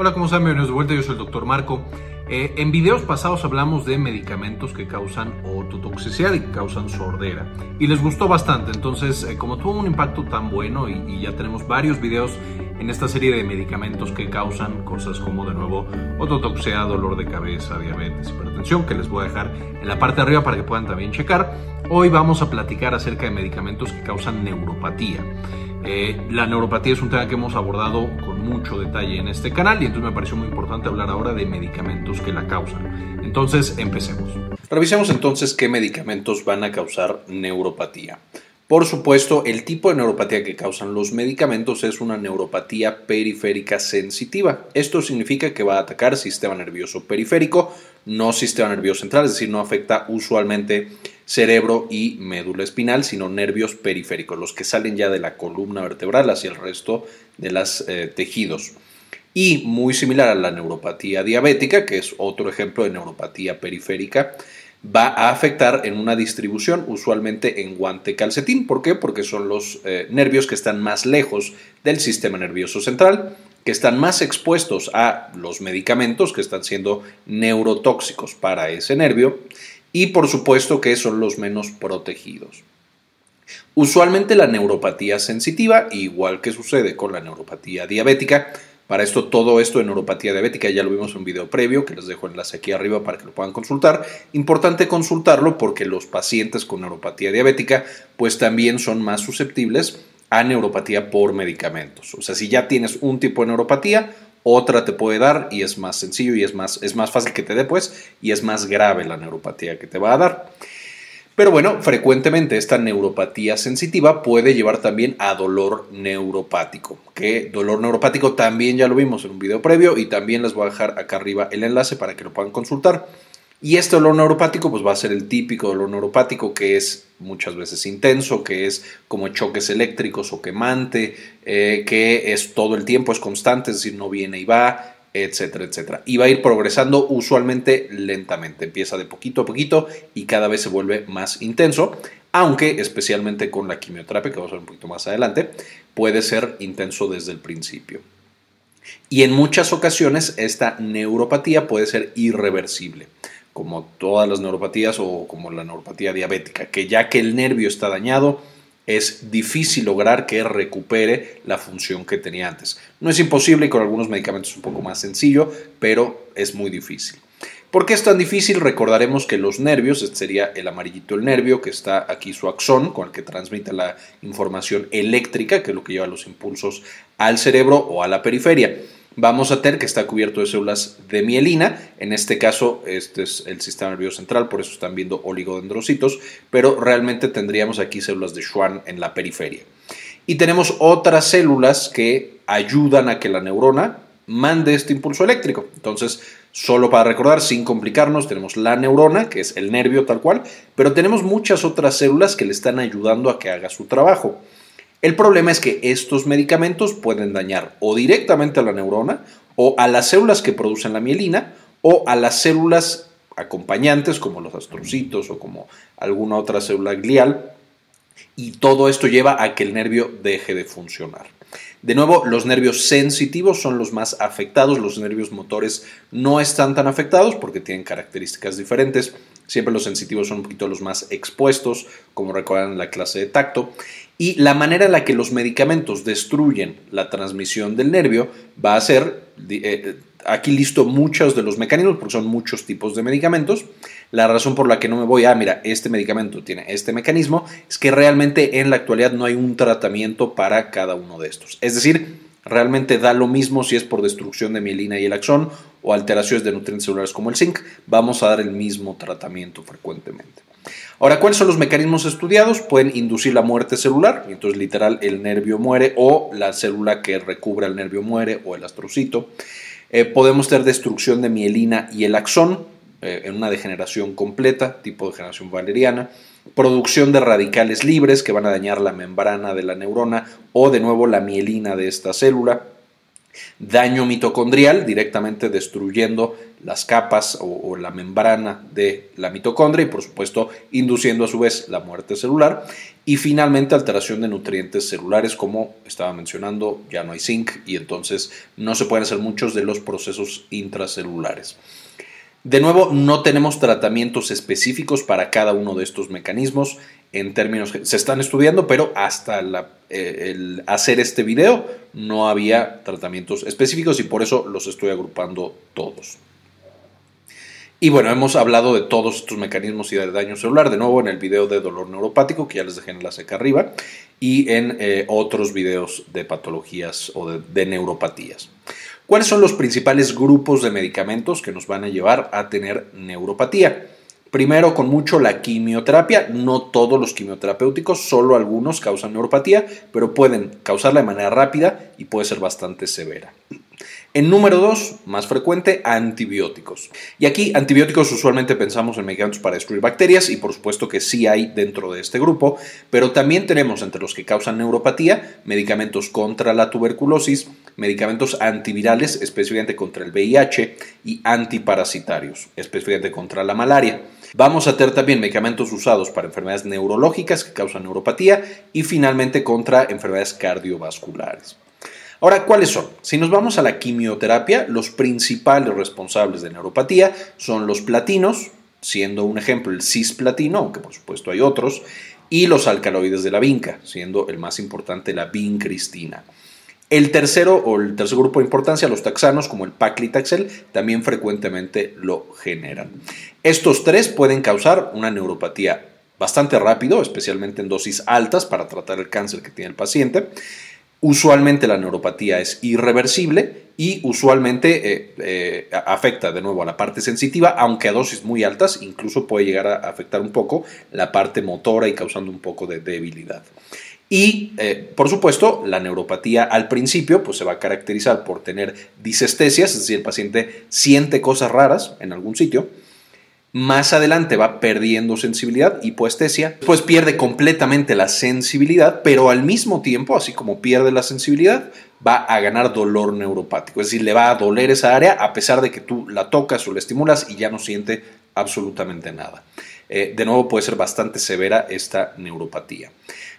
Hola, ¿cómo están? Bienvenidos de vuelta, yo soy el doctor Marco. Eh, en videos pasados hablamos de medicamentos que causan ototoxicidad y que causan sordera. Y les gustó bastante, entonces eh, como tuvo un impacto tan bueno y, ya tenemos varios videos en esta serie de medicamentos que causan cosas como de nuevo ototoxicidad, dolor de cabeza, diabetes, hipertensión, que les voy a dejar en la parte de arriba para que puedan también checar. Hoy vamos a platicar acerca de medicamentos que causan neuropatía. Eh, la neuropatía es un tema que hemos abordado con mucho detalle en este canal y entonces me pareció muy importante hablar ahora de medicamentos que la causan. Entonces, empecemos. Revisemos entonces qué medicamentos van a causar neuropatía. Por supuesto, el tipo de neuropatía que causan los medicamentos es una neuropatía periférica sensitiva. Esto significa que va a atacar sistema nervioso periférico, no sistema nervioso central, es decir, no afecta usualmente cerebro y médula espinal, sino nervios periféricos, los que salen ya de la columna vertebral hacia el resto de los eh, tejidos. Y muy similar a la neuropatía diabética, que es otro ejemplo de neuropatía periférica, va a afectar en una distribución usualmente en guante calcetín. ¿Por qué? Porque son los eh, nervios que están más lejos del sistema nervioso central, que están más expuestos a los medicamentos que están siendo neurotóxicos para ese nervio y por supuesto que son los menos protegidos. Usualmente la neuropatía sensitiva, igual que sucede con la neuropatía diabética, para esto todo esto de neuropatía diabética ya lo vimos en un video previo que les dejo enlace aquí arriba para que lo puedan consultar. Importante consultarlo porque los pacientes con neuropatía diabética pues también son más susceptibles a neuropatía por medicamentos. O sea, si ya tienes un tipo de neuropatía, otra te puede dar y es más sencillo y es más, es más fácil que te dé, pues, y es más grave la neuropatía que te va a dar. Pero bueno, frecuentemente esta neuropatía sensitiva puede llevar también a dolor neuropático, que dolor neuropático también ya lo vimos en un video previo y también les voy a dejar acá arriba el enlace para que lo puedan consultar. Y este dolor neuropático pues va a ser el típico dolor neuropático que es muchas veces intenso, que es como choques eléctricos o quemante, eh, que es todo el tiempo, es constante, es decir, no viene y va, etcétera, etcétera. Y va a ir progresando usualmente lentamente, empieza de poquito a poquito y cada vez se vuelve más intenso, aunque especialmente con la quimioterapia, que vamos a ver un poquito más adelante, puede ser intenso desde el principio. Y en muchas ocasiones esta neuropatía puede ser irreversible como todas las neuropatías o como la neuropatía diabética, que ya que el nervio está dañado, es difícil lograr que recupere la función que tenía antes. No es imposible y con algunos medicamentos es un poco más sencillo, pero es muy difícil. ¿Por qué es tan difícil? Recordaremos que los nervios, este sería el amarillito el nervio, que está aquí su axón, con el que transmite la información eléctrica, que es lo que lleva los impulsos al cerebro o a la periferia vamos a tener que está cubierto de células de mielina. En este caso, este es el sistema nervioso central, por eso están viendo oligodendrocitos, pero realmente tendríamos aquí células de Schwann en la periferia. Y tenemos otras células que ayudan a que la neurona mande este impulso eléctrico. Entonces, solo para recordar, sin complicarnos, tenemos la neurona, que es el nervio tal cual, pero tenemos muchas otras células que le están ayudando a que haga su trabajo. El problema es que estos medicamentos pueden dañar o directamente a la neurona o a las células que producen la mielina o a las células acompañantes como los astrocitos o como alguna otra célula glial y todo esto lleva a que el nervio deje de funcionar. De nuevo, los nervios sensitivos son los más afectados, los nervios motores no están tan afectados porque tienen características diferentes. Siempre los sensitivos son un poquito los más expuestos, como recuerdan en la clase de tacto. Y la manera en la que los medicamentos destruyen la transmisión del nervio va a ser, eh, aquí listo muchos de los mecanismos, porque son muchos tipos de medicamentos. La razón por la que no me voy a, mira, este medicamento tiene este mecanismo, es que realmente en la actualidad no hay un tratamiento para cada uno de estos. Es decir, realmente da lo mismo si es por destrucción de mielina y el axón o alteraciones de nutrientes celulares como el zinc, vamos a dar el mismo tratamiento frecuentemente. Ahora, ¿cuáles son los mecanismos estudiados? Pueden inducir la muerte celular, entonces literal el nervio muere o la célula que recubre el nervio muere o el astrocito. Eh, podemos tener destrucción de mielina y el axón eh, en una degeneración completa, tipo degeneración valeriana. Producción de radicales libres que van a dañar la membrana de la neurona o de nuevo la mielina de esta célula daño mitocondrial, directamente destruyendo las capas o, la membrana de la mitocondria y por supuesto induciendo a su vez la muerte celular. Y finalmente alteración de nutrientes celulares, como estaba mencionando, ya no hay zinc y entonces no se pueden hacer muchos de los procesos intracelulares. De nuevo, no tenemos tratamientos específicos para cada uno de estos mecanismos en términos se están estudiando, pero hasta eh, el hacer este video no había tratamientos específicos y por eso los estoy agrupando todos. Y bueno, hemos hablado de todos estos mecanismos y de daño celular, de nuevo en el video de dolor neuropático, que ya les dejé en la seca arriba, y en eh, otros videos de patologías o de neuropatías. ¿Cuáles son los principales grupos de medicamentos que nos van a llevar a tener neuropatía? Primero, con mucho la quimioterapia. No todos los quimioterapéuticos, solo algunos causan neuropatía, pero pueden causarla de manera rápida y puede ser bastante severa. En número dos, más frecuente, antibióticos. Y aquí antibióticos usualmente pensamos en medicamentos para destruir bacterias y por supuesto que sí hay dentro de este grupo, pero también tenemos entre los que causan neuropatía medicamentos contra la tuberculosis, medicamentos antivirales específicamente contra el VIH y antiparasitarios específicamente contra la malaria. Vamos a tener también medicamentos usados para enfermedades neurológicas que causan neuropatía y finalmente contra enfermedades cardiovasculares. Ahora, ¿cuáles son? Si nos vamos a la quimioterapia, los principales responsables de neuropatía son los platinos, siendo un ejemplo el cisplatino, aunque por supuesto hay otros, y los alcaloides de la vinca, siendo el más importante la vincristina. El tercero o el tercer grupo de importancia, los taxanos como el paclitaxel, también frecuentemente lo generan. Estos tres pueden causar una neuropatía bastante rápido, especialmente en dosis altas para tratar el cáncer que tiene el paciente. Usualmente la neuropatía es irreversible y usualmente eh, eh, afecta de nuevo a la parte sensitiva, aunque a dosis muy altas incluso puede llegar a afectar un poco la parte motora y causando un poco de debilidad. Y, eh, por supuesto, la neuropatía al principio pues, se va a caracterizar por tener disestesias, es decir, el paciente siente cosas raras en algún sitio, más adelante va perdiendo sensibilidad, hipoestesia, después pierde completamente la sensibilidad, pero al mismo tiempo, así como pierde la sensibilidad, va a ganar dolor neuropático, es decir, le va a doler esa área a pesar de que tú la tocas o la estimulas y ya no siente absolutamente nada. Eh, de nuevo puede ser bastante severa esta neuropatía.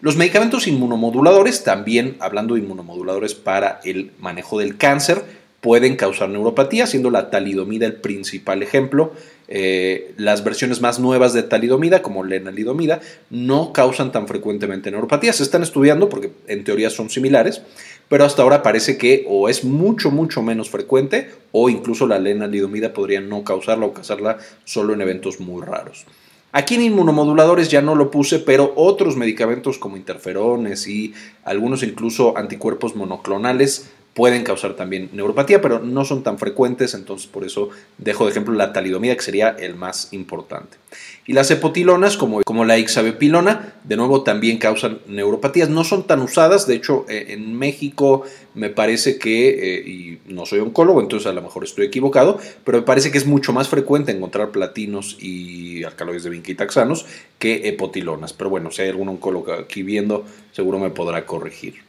Los medicamentos inmunomoduladores, también hablando de inmunomoduladores para el manejo del cáncer, pueden causar neuropatía, siendo la talidomida el principal ejemplo. Eh, las versiones más nuevas de talidomida, como lenalidomida, no causan tan frecuentemente neuropatía. Se están estudiando porque en teoría son similares, pero hasta ahora parece que o es mucho, mucho menos frecuente o incluso la lenalidomida podría no causarla o causarla solo en eventos muy raros. Aquí en inmunomoduladores ya no lo puse, pero otros medicamentos como interferones y algunos incluso anticuerpos monoclonales pueden causar también neuropatía, pero no son tan frecuentes, entonces por eso dejo de ejemplo la talidomida, que sería el más importante. Y las epotilonas, como, como la ixabepilona, de nuevo también causan neuropatías. No son tan usadas, de hecho eh, en México me parece que, eh, y no soy oncólogo, entonces a lo mejor estoy equivocado, pero me parece que es mucho más frecuente encontrar platinos y alcaloides de vinquitaxanos que epotilonas. Pero bueno, si hay algún oncólogo aquí viendo, seguro me podrá corregir.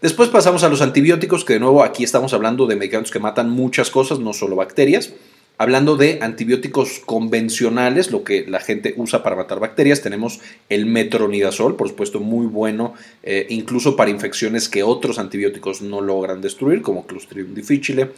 Después pasamos a los antibióticos, que de nuevo aquí estamos hablando de medicamentos que matan muchas cosas, no solo bacterias. Hablando de antibióticos convencionales, lo que la gente usa para matar bacterias, tenemos el metronidazol, por supuesto muy bueno, eh, incluso para infecciones que otros antibióticos no logran destruir, como Clostridium difficile,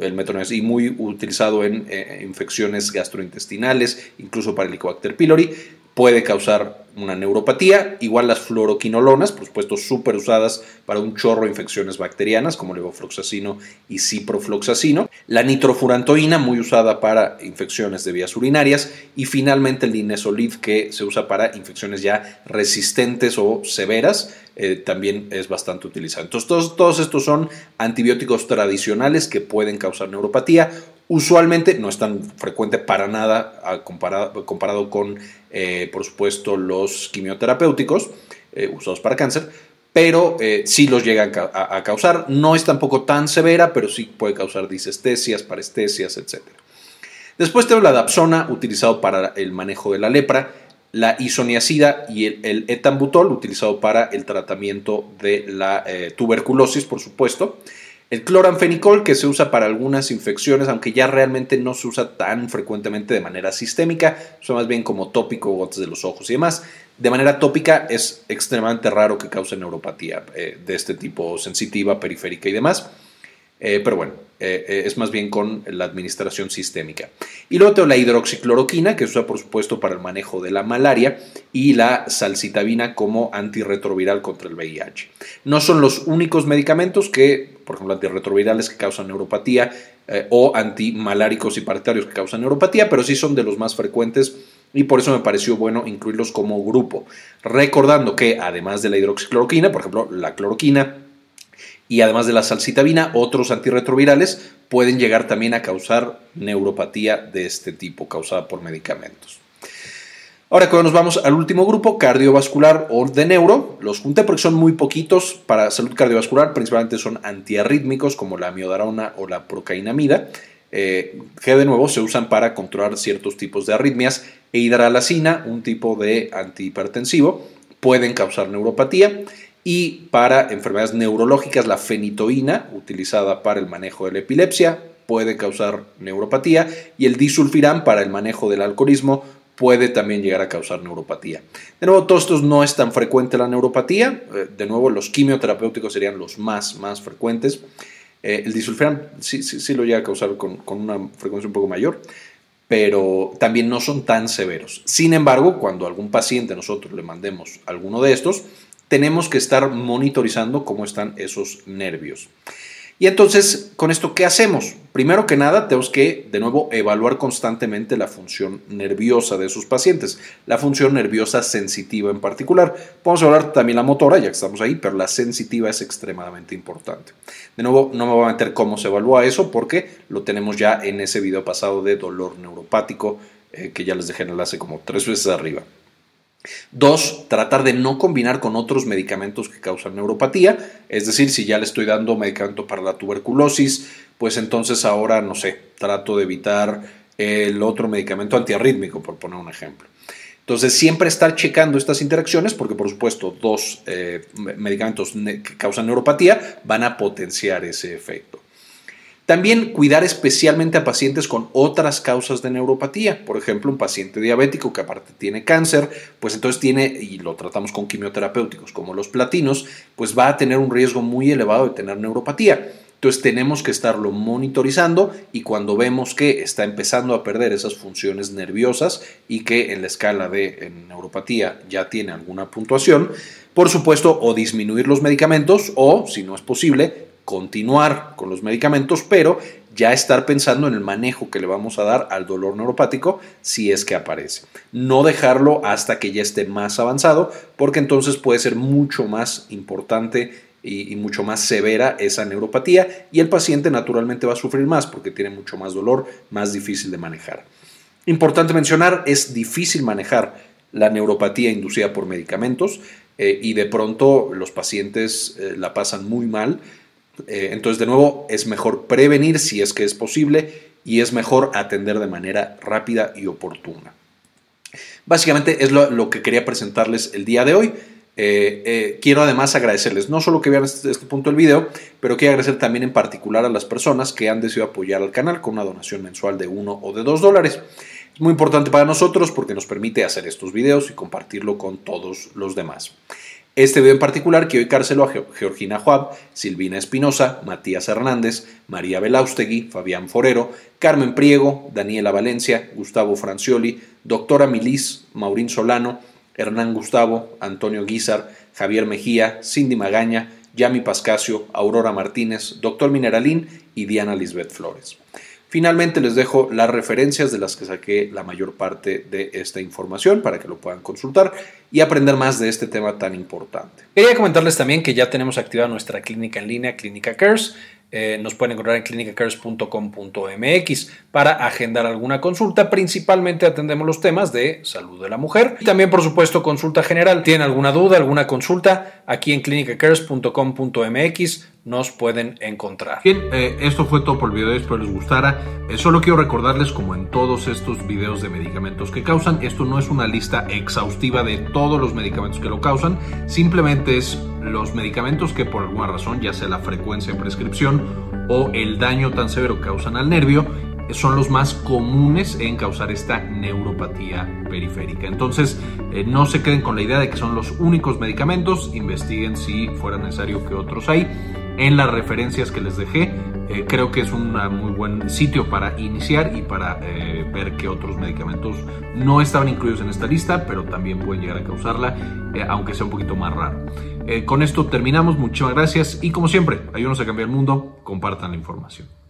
el metronidazol, y muy utilizado en eh, infecciones gastrointestinales, incluso para el Helicobacter pylori puede causar una neuropatía, igual las fluoroquinolonas, por supuesto súper usadas para un chorro de infecciones bacterianas como levofloxacino y ciprofloxacino, la nitrofurantoína muy usada para infecciones de vías urinarias. Y finalmente el linezolid que se usa para infecciones ya resistentes o severas, eh, también es bastante utilizado. Entonces todos estos son antibióticos tradicionales que pueden causar neuropatía Usualmente no es tan frecuente para nada comparado, con, eh, por supuesto, los quimioterapéuticos eh, usados para cáncer, pero eh, sí los llegan a, causar. No es tampoco tan severa, pero sí puede causar disestesias, parestesias, etc. Después tenemos la dapsona, utilizado para el manejo de la lepra, la isoniazida y el, etambutol, utilizado para el tratamiento de la tuberculosis, por supuesto. El cloranfenicol que se usa para algunas infecciones, aunque ya realmente no se usa tan frecuentemente de manera sistémica, son más bien como tópico, gotas de los ojos y demás. De manera tópica es extremadamente raro que cause neuropatía eh, de este tipo sensitiva, periférica y demás. Eh, pero bueno, eh, es más bien con la administración sistémica. Y luego tengo la hidroxicloroquina, que se usa por supuesto para el manejo de la malaria, y la salcitabina como antirretroviral contra el VIH. No son los únicos medicamentos que, por ejemplo, antirretrovirales que causan neuropatía o antimaláricos y paratarios que causan neuropatía, pero sí son de los más frecuentes y por eso me pareció bueno incluirlos como grupo. Recordando que además de la hidroxicloroquina, por ejemplo, la cloroquina, y además de la salcitabina, otros antirretrovirales pueden llegar también a causar neuropatía de este tipo, causada por medicamentos. Ahora cuando nos vamos al último grupo, cardiovascular o de neuro, los junté porque son muy poquitos para salud cardiovascular, principalmente son antiarrítmicos como la miodarona o la procainamida, eh, que de nuevo se usan para controlar ciertos tipos de arritmias, e hidralacina, un tipo de antihipertensivo, pueden causar neuropatía. Y para enfermedades neurológicas, la fenitoína, utilizada para el manejo de la epilepsia, puede causar neuropatía. Y el disulfiram para el manejo del alcoholismo puede también llegar a causar neuropatía. De nuevo, todos estos no es tan frecuente la neuropatía. Eh, de nuevo, los quimioterapéuticos serían los más, más frecuentes. Eh, el disulfiram sí, sí, sí, lo llega a causar con, con una frecuencia un poco mayor, pero también no son tan severos. Sin embargo, cuando a algún paciente nosotros le mandemos alguno de estos, tenemos que estar monitorizando cómo están esos nervios. Y entonces, con esto, ¿qué hacemos? Primero que nada, tenemos que, de nuevo, evaluar constantemente la función nerviosa de sus pacientes, la función nerviosa sensitiva en particular. Podemos hablar también la motora, ya que estamos ahí, pero la sensitiva es extremadamente importante. De nuevo, no me voy a meter cómo se evalúa eso, porque lo tenemos ya en ese video pasado de dolor neuropático, eh, que ya les dejé en enlace como tres veces arriba. Dos, tratar de no combinar con otros medicamentos que causan neuropatía, es decir, si ya le estoy dando medicamento para la tuberculosis, pues entonces ahora, no sé, trato de evitar el otro medicamento antiarrítmico, por poner un ejemplo. Entonces, siempre estar checando estas interacciones, porque por supuesto dos eh, medicamentos que causan neuropatía van a potenciar ese efecto. También cuidar especialmente a pacientes con otras causas de neuropatía. Por ejemplo, un paciente diabético que aparte tiene cáncer, pues entonces tiene, y lo tratamos con quimioterapéuticos como los platinos, pues va a tener un riesgo muy elevado de tener neuropatía. Entonces tenemos que estarlo monitorizando y cuando vemos que está empezando a perder esas funciones nerviosas y que en la escala de neuropatía ya tiene alguna puntuación, por supuesto, o disminuir los medicamentos o, si no es posible, continuar con los medicamentos, pero ya estar pensando en el manejo que le vamos a dar al dolor neuropático si es que aparece. No dejarlo hasta que ya esté más avanzado, porque entonces puede ser mucho más importante y, mucho más severa esa neuropatía y el paciente naturalmente va a sufrir más porque tiene mucho más dolor, más difícil de manejar. Importante mencionar, es difícil manejar la neuropatía inducida por medicamentos eh, y de pronto los pacientes eh, la pasan muy mal eh, entonces, de nuevo, es mejor prevenir si es que es posible y es mejor atender de manera rápida y oportuna. Básicamente es lo, que quería presentarles el día de hoy. Eh, eh, quiero además agradecerles, no solo que vean este, este, punto del video, pero quiero agradecer también en particular a las personas que han decidido apoyar al canal con una donación mensual de 1 o de 2 dólares. Es muy importante para nosotros porque nos permite hacer estos videos y compartirlo con todos los demás. Este video en particular quiero dedicárselo a Georgina Juab, Silvina Espinosa, Matías Hernández, María Belaustegui, Fabián Forero, Carmen Priego, Daniela Valencia, Gustavo Francioli, Doctora Milis, Maurín Solano, Hernán Gustavo, Antonio Guizar, Javier Mejía, Cindy Magaña, Yami Pascasio, Aurora Martínez, Doctor Mineralín y Diana Lisbeth Flores. Finalmente les dejo las referencias de las que saqué la mayor parte de esta información para que lo puedan consultar y aprender más de este tema tan importante. Quería comentarles también que ya tenemos activada nuestra clínica en línea, Clínica Cares. Eh, nos pueden encontrar en clinicacares.com.mx para agendar alguna consulta. Principalmente atendemos los temas de salud de la mujer y también, por supuesto, consulta general. ¿Tienen alguna duda, alguna consulta? Aquí en clinicacares.com.mx nos pueden encontrar. Bien, eh, esto fue todo por el video, espero les gustara. Eh, solo quiero recordarles, como en todos estos videos de medicamentos que causan, esto no es una lista exhaustiva de todos los medicamentos que lo causan, simplemente es los medicamentos que por alguna razón, ya sea la frecuencia de prescripción o el daño tan severo que causan al nervio, son los más comunes en causar esta neuropatía periférica. Entonces, eh, no se queden con la idea de que son los únicos medicamentos, investiguen si fuera necesario que otros hay. En las referencias que les dejé, eh, creo que es un muy buen sitio para iniciar y para eh, ver que otros medicamentos no estaban incluidos en esta lista, pero también pueden llegar a causarla, aunque sea un poquito más raro. con esto terminamos, muchísimas gracias y como siempre, ayúdenos a cambiar el mundo, compartan la información.